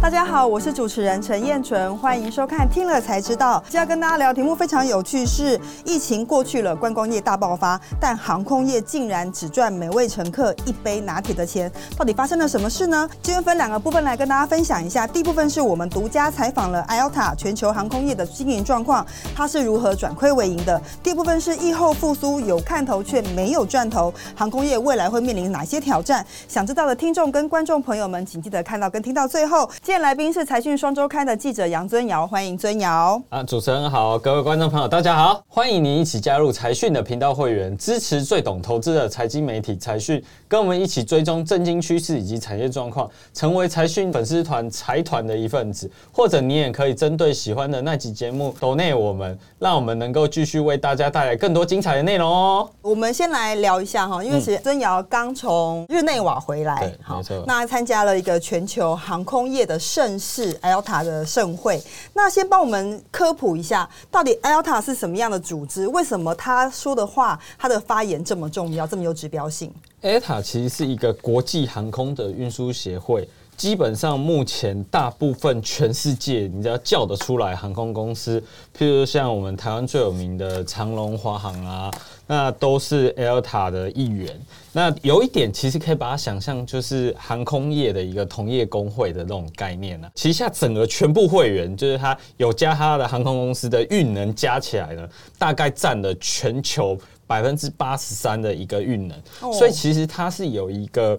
大家好，我是主持人陈燕纯，欢迎收看《听了才知道》。今天要跟大家聊题目非常有趣，是疫情过去了，观光业大爆发，但航空业竟然只赚每位乘客一杯拿铁的钱，到底发生了什么事呢？今天分两个部分来跟大家分享一下。第一部分是我们独家采访了 IATA 全球航空业的经营状况，它是如何转亏为盈的。第二部分是疫后复苏有看头却没有赚头，航空业未来会面临哪些挑战？想知道的听众跟观众朋友们，请记得看到跟听到最后。今天来宾是财讯双周刊的记者杨尊尧，欢迎尊尧。啊，主持人好，各位观众朋友，大家好，欢迎您一起加入财讯的频道会员，支持最懂投资的财经媒体财讯，跟我们一起追踪震惊趋势以及产业状况，成为财讯粉丝团财团的一份子。或者你也可以针对喜欢的那集节目抖内我们，让我们能够继续为大家带来更多精彩的内容哦。我们先来聊一下哈，因为其实尊尧刚从日内瓦回来，对没错那参加了一个全球航空业的盛世 ELTA 的盛会。那先帮我们科普一下，到底 ELTA 是什么样的组织？为什么他说的话，他的发言这么重要，这么有指标性？ETA 其实是一个国际航空的运输协会，基本上目前大部分全世界你只要叫得出来航空公司，譬如像我们台湾最有名的长龙、华航啊，那都是 ELTA 的一员。那有一点其实可以把它想象就是航空业的一个同业工会的那种概念呢、旗下整个全部会员，就是它有加它的航空公司的运能加起来呢，大概占了全球。百分之八十三的一个运能，哦。所以其实它是有一个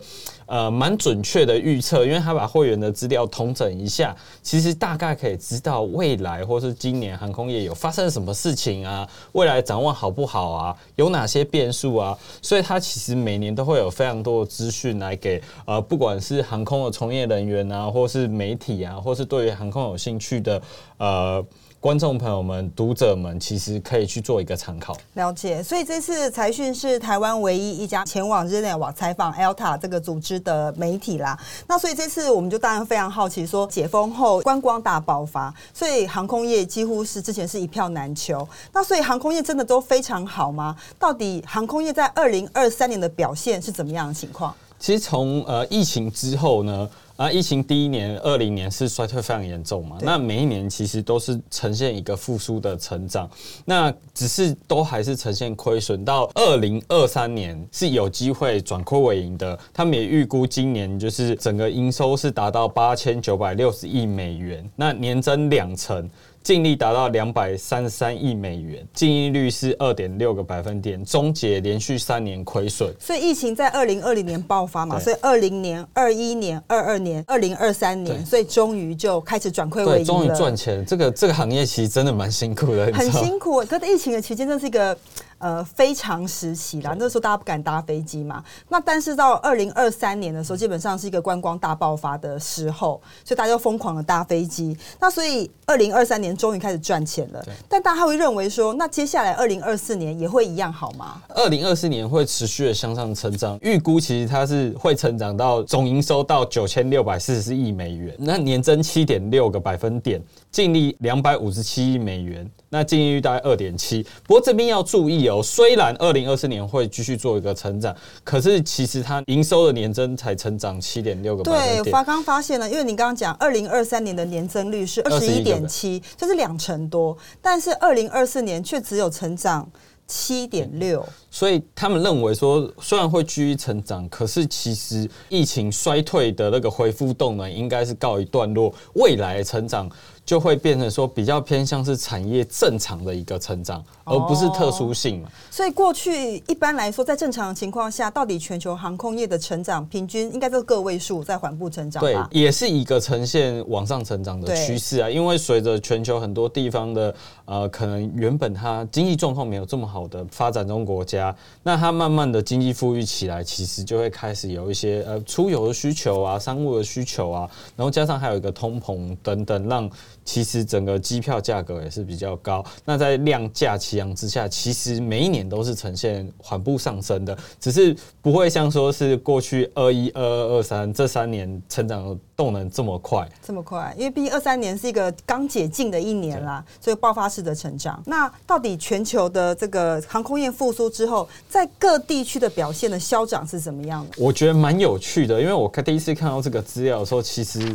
呃蛮准确的预测，因为它把会员的资料统整一下，其实大概可以知道未来或是今年航空业有发生什么事情啊，未来展望好不好啊，有哪些变数啊，所以它其实每年都会有非常多的资讯来给呃不管是航空的从业人员啊，或是媒体啊，或是对于航空有兴趣的呃。观众朋友们、读者们，其实可以去做一个参考。了解，所以这次财讯是台湾唯一一家前往日内瓦采访 ELTA 这个组织的媒体啦。那所以这次我们就当然非常好奇，说解封后观光大爆发，所以航空业几乎是之前是一票难求。那所以航空业真的都非常好吗？到底航空业在二零二三年的表现是怎么样的情况？其实从呃疫情之后呢，啊，疫情第一年二零年是衰退非常严重嘛，那每一年其实都是呈现一个复苏的成长，那只是都还是呈现亏损，到二零二三年是有机会转亏为盈的。他们也预估今年就是整个营收是达到八千九百六十亿美元，那年增两成。净利达到两百三十三亿美元，净利率是二点六个百分点，终结连续三年亏损。所以疫情在二零二零年爆发嘛，所以二零年、二一年、二二年、二零二三年，所以终于就开始转亏为对，盈终于了赚钱。这个这个行业其实真的蛮辛苦的，很辛苦。可是疫情的期间，这是一个呃非常时期啦。那时候大家不敢搭飞机嘛。那但是到二零二三年的时候，基本上是一个观光大爆发的时候，所以大家就疯狂的搭飞机。那所以二零二三年终于开始赚钱了。但大家会认为说，那接下来二零二四年也会一样好吗？二零二四年会持续的向上成长，预估其实它是会成长到总营收到九千六百四十四亿美元，那年增七点六个百分点，净利两百五十七亿美元，那净利率大概二点七。不过这边要注意哦，虽然二零二四年会继续做一个成长，可是其实它营收的年增才成长七点六个百对，分点。发刚发现了，因为你刚刚讲二零二三年的年增率是二十一点七，就是两成多，但是二零二四年却只有成长七点六。所以他们认为说，虽然会继续成长，可是其实疫情衰退的那个恢复动能应该是告一段落，未来成长就会变成说比较偏向是产业正常的一个成长，而不是特殊性嘛。所以过去一般来说，在正常的情况下，到底全球航空业的成长平均应该是个位数在缓步成长对，？也是一个呈现往上成长的趋势啊。因为随着全球很多地方的呃，可能原本它经济状况没有这么好的发展中国家，那它慢慢的经济富裕起来，其实就会开始有一些呃出游的需求啊、商务的需求啊，然后加上还有一个通膨等等，让其实整个机票价格也是比较高。那在量价齐扬之下，其实每一年都是呈现缓步上升的，只是不会像说是过去二一、二二、二三这三年成长的动能这么快。这么快，因为毕竟二三年是一个刚解禁的一年啦，所以爆发式的成长。那到底全球的这个航空业复苏之后，在各地区的表现的消长是怎么样的？我觉得蛮有趣的，因为我看第一次看到这个资料的时候，其实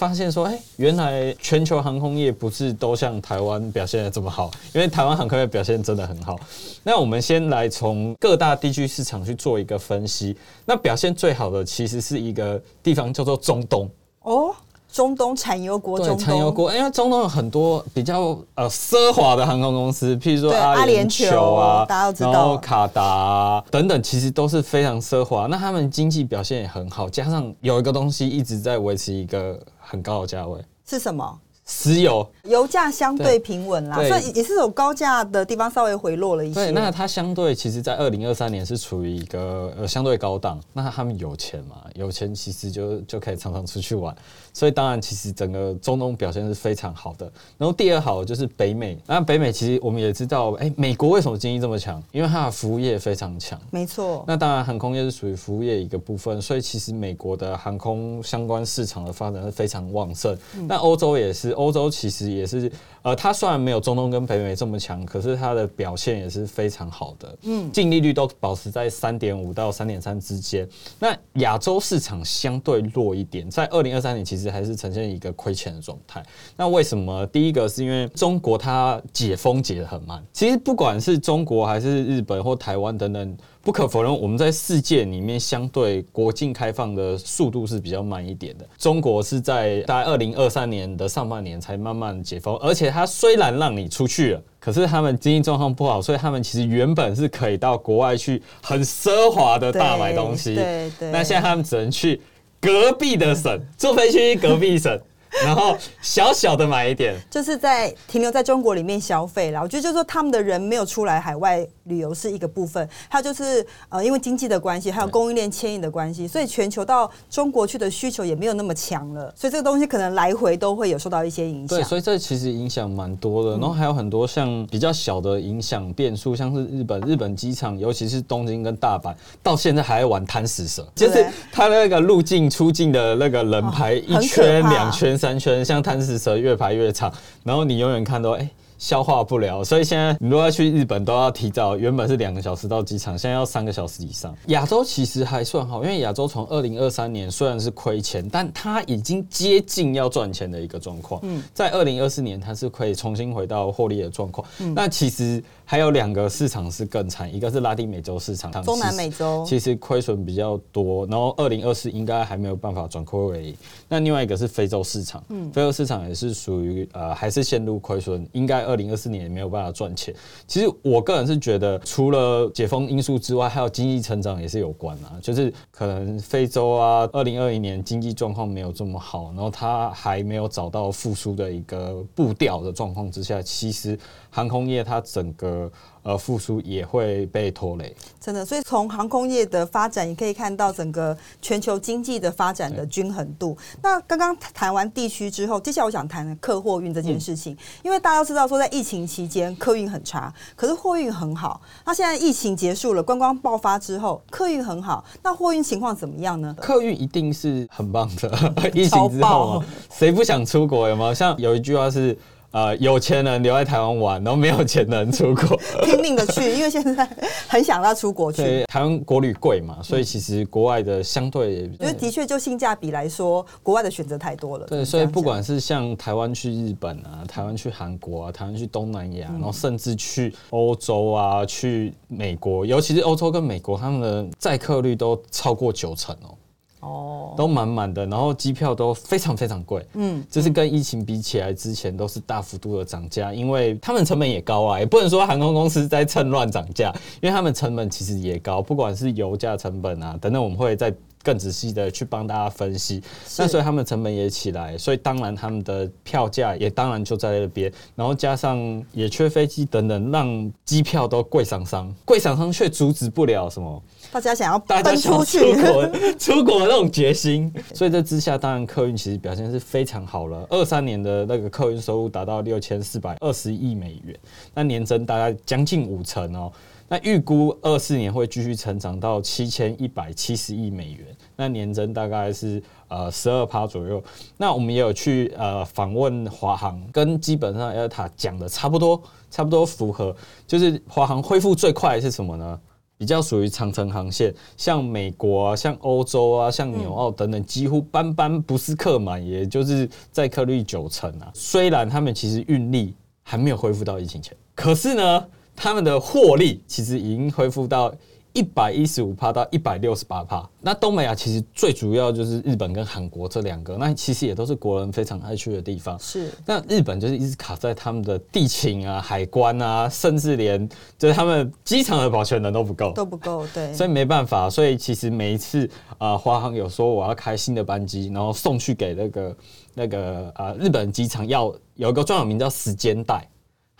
发现说，哎、原来全球航空业不是都像台湾表现的这么好，因为台湾航空业表现真的很好。那我们先来从各大地区市场去做一个分析。那表现最好的其实是一个地方叫做中东。哦，中东产油国，对，中东产油国，因为中东有很多比较呃奢华的航空公司，譬如说阿阿联联酋酋啊，大家都知道然后卡达、啊、等等，其实都是非常奢华。那他们经济表现也很好，加上有一个东西一直在维持一个很高的价位，是什么？石油。油价相对平稳啦，所以也是有高价的地方稍微回落了一些。对，那它相对其实，在二零二三年是处于一个呃相对高档。那他们有钱嘛？有钱其实就就可以常常出去玩，所以当然其实整个中东表现是非常好的。然后第二好就是北美，那北美其实我们也知道，哎、美国为什么经济这么强？因为它的服务业非常强。没错，那当然，航空业是属于服务业一个部分，所以其实美国的航空相关市场的发展是非常旺盛。那欧洲也是，欧洲其实也是，呃，它虽然没有中东跟北美这么强，可是它的表现也是非常好的。嗯，净利率都保持在三点五到三点三之间。那亚洲市场相对弱一点，在二零二三年其实还是呈现一个亏钱的状态。那为什么？第一个是因为中国它解封解的很慢，其实不管是中国还是日本或台湾等等。不可否认，我们在世界里面相对国境开放的速度是比较慢一点的。中国是在大概二零二三年的上半年才慢慢解封，而且它虽然让你出去了，可是他们经济状况不好，所以他们其实原本是可以到国外去很奢华的大买东西。对对那现在他们只能去隔壁的省，坐飞机去隔壁省，然后小小的买一点。就是在停留在中国里面消费啦。我觉得就是说他们的人没有出来海外旅游是一个部分，还有就是呃因为经济的关系，还有供应链牵引的关系，所以全球到中国去的需求也没有那么强了，所以这个东西可能来回都会有受到一些影响对，。所以这其实影响蛮多的，然后还有很多像比较小的影响变数，像是日本日本机场，尤其是东京跟大阪，到现在还在玩贪食蛇，就是它那个入境出境的那个人排一圈、两圈、三圈，像贪食蛇越排越长，然后你永远看到哎。消化不了，所以现在你如果要去日本，都要提早，原本是两个小时到机场，现在要三个小时以上。亚洲其实还算好，因为亚洲从二零二三年虽然是亏钱，但它已经接近要赚钱的一个状况。嗯，在二零二四年它是可以重新回到获利的状况。那其实还有两个市场是更惨，一个是拉丁美洲市场，中南美洲其实亏损比较多，然后二零二四应该还没有办法转亏为盈。那另外一个是非洲市场，嗯非洲市场也是属于呃还是陷入亏损，应该二零二四年也没有办法赚钱。其实我个人是觉得，除了解封因素之外，还有经济成长也是有关啊，就是可能非洲啊，二零二零年经济状况没有这么好，然后它还没有找到复苏的一个步调的状况之下，其实航空业它整个呃复苏也会被拖累。真的，所以从航空业的发展，也可以看到整个全球经济的发展的均衡度。那刚刚谈完地区之后，接下来我想谈客货运这件事情，因为大家都知道说，在疫情期间客运很差，可是货运很好。那现在疫情结束了，观光爆发之后，客运很好，那货运情况怎么样呢？客运一定是很棒的，疫情之后谁不想出国？有没有？像有一句话是，呃，有钱人留在台湾玩，然后没有钱人出国。拼命的去，因为现在很想要出国去。对，台湾国旅贵嘛，所以其实国外的相对因为的确就性价比来说，国外的选择太多了。对，所以不管是像台湾去日本啊，台湾去韩国啊，台湾去东南亚，然后甚至去欧洲啊，去美国，尤其是欧洲跟美国，他们的载客率都超过九成哦。哦，都满满的，然后机票都非常非常贵，嗯，就是跟疫情比起来，之前都是大幅度的涨价，因为他们成本也高啊，也不能说航空公司在趁乱涨价，因为他们成本其实也高，不管是油价成本啊等等，我们会再更仔细的去帮大家分析。那所以他们成本也起来，所以当然他们的票价也当然就在那边，然后加上也缺飞机等等，让机票都贵上上，贵上上却阻止不了什么。大家想要大家想出去，出国 出国的那种决心，所以这之下，当然客运其实表现是非常好了。二三年的那个客运收入达到六千四百二十亿美元，那年增大概将近五成哦。那预估二四年会继续成长到七千一百七十亿美元，那年增大概是呃十二趴左右。那我们也有去呃访问华航，跟基本上 LTA 讲的差不多，差不多符合。就是华航恢复最快的是什么呢？比较属于长程航线，像美国啊、像欧洲啊、像纽澳等等，几乎班班不是客满，也就是载客率九成啊。虽然他们其实运力还没有恢复到疫情前，可是呢，他们的获利其实已经恢复到。一百一十五帕到一百六十八帕，那东北亚其实最主要就是日本跟韩国这两个，那其实也都是国人非常爱去的地方。是，那日本就是一直卡在他们的地勤啊、海关啊，甚至连就是他们机场的保全人都不够，都不够，对，所以没办法。所以其实每一次啊，华航有说我要开新的班机，然后送去给那个那个啊日本机场，要有一个专有名叫时间带。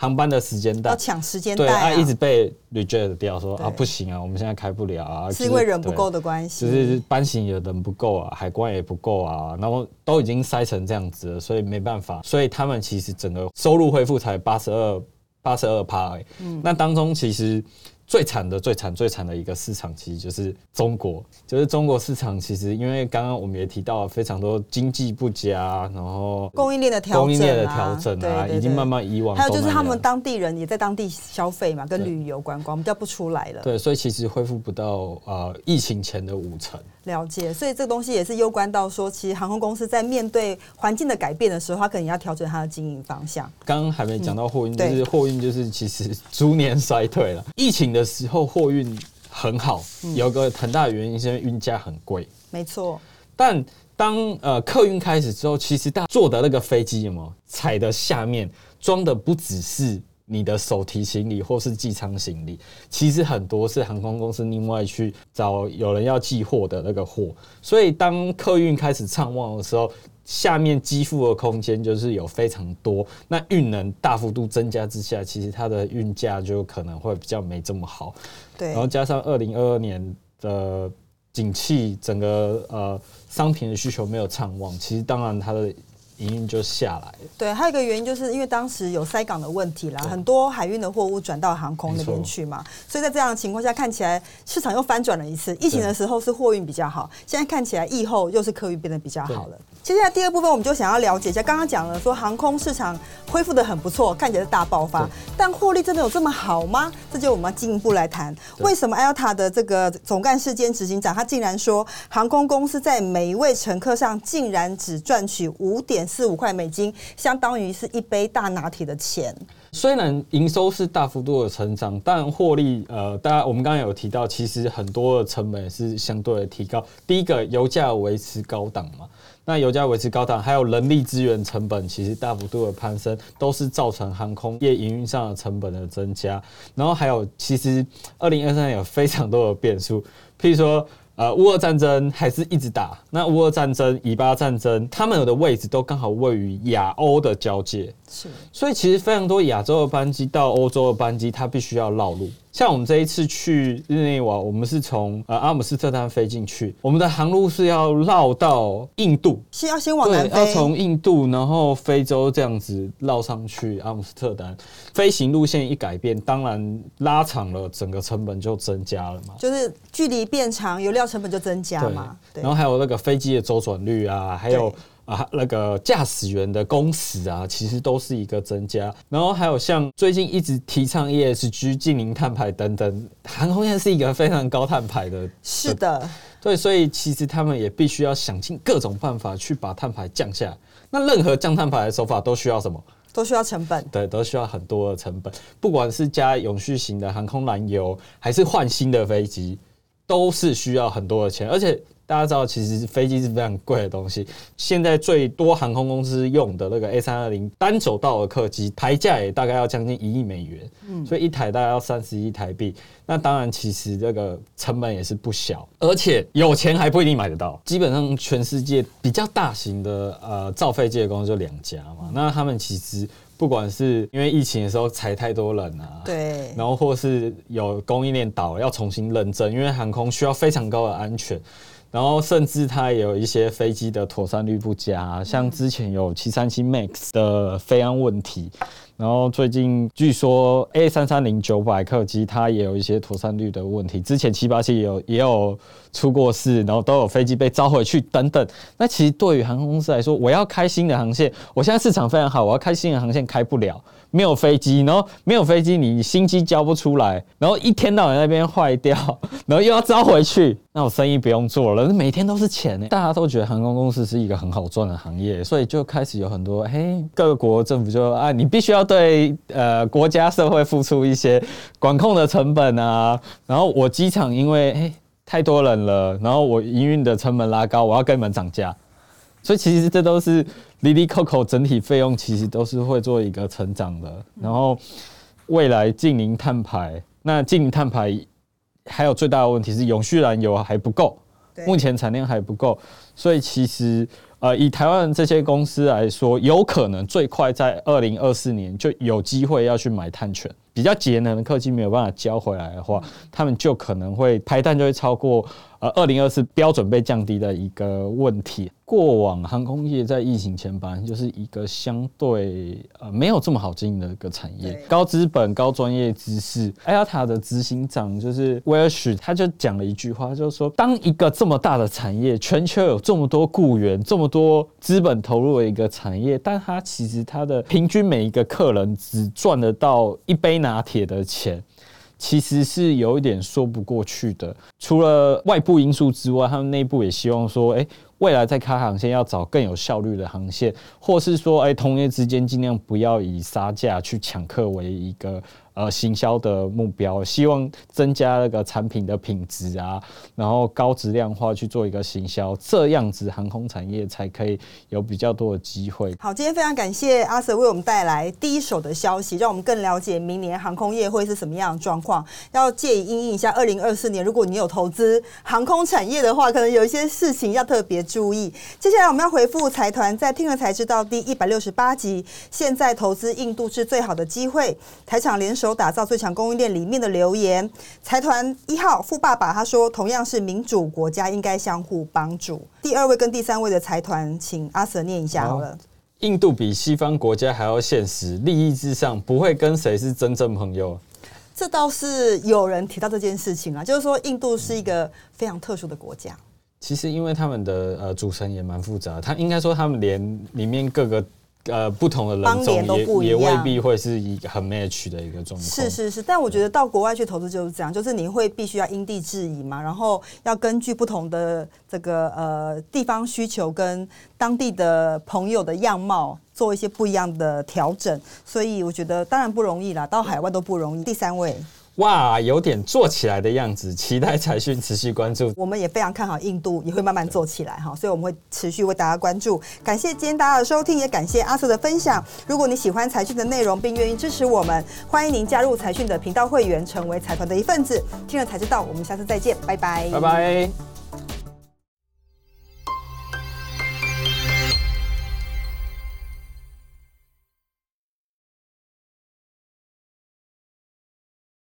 航班的时间带。要抢时间对，啊，一直被 reject 掉，说啊不行啊，我们现在开不了啊，是因为人不够的关系，就是班型也人不够啊，海关也不够啊，然后都已经塞成这样子了，所以没办法，所以他们其实整个收入恢复才八十二八十二趴，嗯，那当中其实。最惨的、最惨、最惨的一个市场，其实就是中国。就是中国市场，其实因为刚刚我们也提到非常多经济不佳，然后供应链的调供应链的调整啊，已经慢慢以往。还有就是他们当地人也在当地消费嘛，跟旅游观光比较不出来了。对，所以其实恢复不到呃疫情前的五成。了解，所以这个东西也是攸关到说，其实航空公司在面对环境的改变的时候，它可能要调整它的经营方向。刚刚还没讲到货运，就是货运就是其实逐年衰退了。疫情的时候货运很好，有个很大的原因是因为运价很贵。没错。但当呃客运开始之后，其实大坐的那个飞机有没有踩的下面装的不只是。你的手提行李或是寄舱行李，其实很多是航空公司另外去找有人要寄货的那个货，所以当客运开始畅旺的时候，下面积负的空间就是有非常多，那运能大幅度增加之下，其实它的运价就可能会比较没这么好。对，然后加上二零二二年的景气，整个呃商品的需求没有畅旺，其实当然它的。营运就下来了。对，还有一个原因就是因为当时有塞港的问题啦，很多海运的货物转到航空那边去嘛，所以在这样的情况下，看起来市场又翻转了一次。疫情的时候是货运比较好，现在看起来疫后又是客运变得比较好了。接下来第二部分，我们就想要了解一下，刚刚讲了说航空市场恢复的很不错，看起来是大爆发，但获利真的有这么好吗？这就我们要进一步来谈，为什么 Alta 的这个总干事兼执行长他竟然说，航空公司在每一位乘客上竟然只赚取五点四五块美金，相当于是一杯大拿铁的钱。虽然营收是大幅度的成长，但获利呃，大家我们刚刚有提到，其实很多的成本是相对的提高。第一个，油价维持高档嘛。那油价维持高档，还有人力资源成本其实大幅度的攀升，都是造成航空业营运上的成本的增加。然后还有，其实二零二三年有非常多的变数，譬如说。呃，乌俄战争还是一直打。那乌俄战争、以巴战争，他们有的位置都刚好位于亚欧的交界，是。所以其实非常多亚洲的班机到欧洲的班机，它必须要绕路。像我们这一次去日内瓦，我们是从呃阿姆斯特丹飞进去，我们的航路是要绕到印度，是要先往南飞，要从印度然后非洲这样子绕上去阿姆斯特丹。飞行路线一改变，当然拉长了，整个成本就增加了嘛。就是距离变长，油料成本就增加嘛。然后还有那个飞机的周转率啊，还有。啊，那个驾驶员的工时啊，其实都是一个增加。然后还有像最近一直提倡 ESG、近零碳排等等，航空业是一个非常高碳排的。是的，对，所以其实他们也必须要想尽各种办法去把碳排降下来。那任何降碳排的手法都需要什么？都需要成本。对，都需要很多的成本。不管是加永续型的航空燃油，还是换新的飞机，都是需要很多的钱，而且。大家知道，其实飞机是非常贵的东西。现在最多航空公司用的那个 A 三二零单走道的客机，台价也大概要将近一亿美元，嗯，所以一台大概要三十亿台币。那当然，其实这个成本也是不小，而且有钱还不一定买得到。基本上，全世界比较大型的呃造飞机的公司就两家嘛。那他们其实不管是因为疫情的时候裁太多人啊，对，然后或是有供应链倒要重新认证，因为航空需要非常高的安全。然后甚至它也有一些飞机的妥善率不佳，像之前有七三七 MAX 的飞安问题，然后最近据说 A 三三零九百客机它也有一些妥善率的问题，之前七八七也有也有出过事，然后都有飞机被召回去等等。那其实对于航空公司来说，我要开新的航线，我现在市场非常好，我要开新的航线开不了。没有飞机，然后没有飞机，你新机交不出来，然后一天到晚那边坏掉，然后又要招回去，那我生意不用做了，每天都是钱呢。大家都觉得航空公司是一个很好赚的行业，所以就开始有很多，嘿，各国政府就啊，你必须要对呃国家社会付出一些管控的成本啊。然后我机场因为嘿太多人了，然后我营运的成本拉高，我要跟你们涨价。所以其实这都是 Lily Coco 整体费用其实都是会做一个成长的。然后未来近零碳排，那近零碳排还有最大的问题是永续燃油还不够，目前产量还不够。所以其实呃，以台湾这些公司来说，有可能最快在二零二四年就有机会要去买碳权。比较节能的客机没有办法交回来的话，他们就可能会排碳就会超过呃二零二四标准被降低的一个问题。过往航空业在疫情前本来就是一个相对呃没有这么好经营的一个产业，高资本、高专业知识。艾尔塔的执行长就是威尔许，他就讲了一句话，就是说，当一个这么大的产业，全球有这么多雇员、这么多资本投入的一个产业，但他其实他的平均每一个客人只赚得到一杯拿铁的钱，其实是有一点说不过去的。除了外部因素之外，他们内部也希望说，哎。未来在开航线要找更有效率的航线，或是说，哎，同业之间尽量不要以杀价去抢客为一个。呃，行销的目标，希望增加那个产品的品质啊，然后高质量化去做一个行销，这样子航空产业才可以有比较多的机会。好，今天非常感谢阿 Sir 为我们带来第一手的消息，让我们更了解明年航空业会是什么样的状况。要借以应应一下二零二四年，如果你有投资航空产业的话，可能有一些事情要特别注意。接下来我们要回复财团在听了才知道第一百六十八集，现在投资印度是最好的机会。台场联手打造最强供应链里面的留言，财团一号富爸爸他说，同样是民主国家，应该相互帮助。第二位跟第三位的财团，请阿 Sir 念一下好了。印度比西方国家还要现实，利益至上，不会跟谁是真正朋友。这倒是有人提到这件事情啊，就是说印度是一个非常特殊的国家。其实因为他们的呃组成也蛮复杂，他应该说他们连里面各个。呃，不同的人种也也未必会是一个很 match 的一个状况。是是是，但我觉得到国外去投资就是这样，就是你会必须要因地制宜嘛，然后要根据不同的这个呃地方需求跟当地的朋友的样貌做一些不一样的调整。所以我觉得当然不容易啦，到海外都不容易。第三位。哇，有点做起来的样子，期待财讯持续关注。我们也非常看好印度，也会慢慢做起来哈，所以我们会持续为大家关注。感谢今天大家的收听，也感谢阿瑟的分享。如果你喜欢财讯的内容，并愿意支持我们，欢迎您加入财讯的频道会员，成为财团的一份子。听了才知道，我们下次再见，拜拜，拜拜。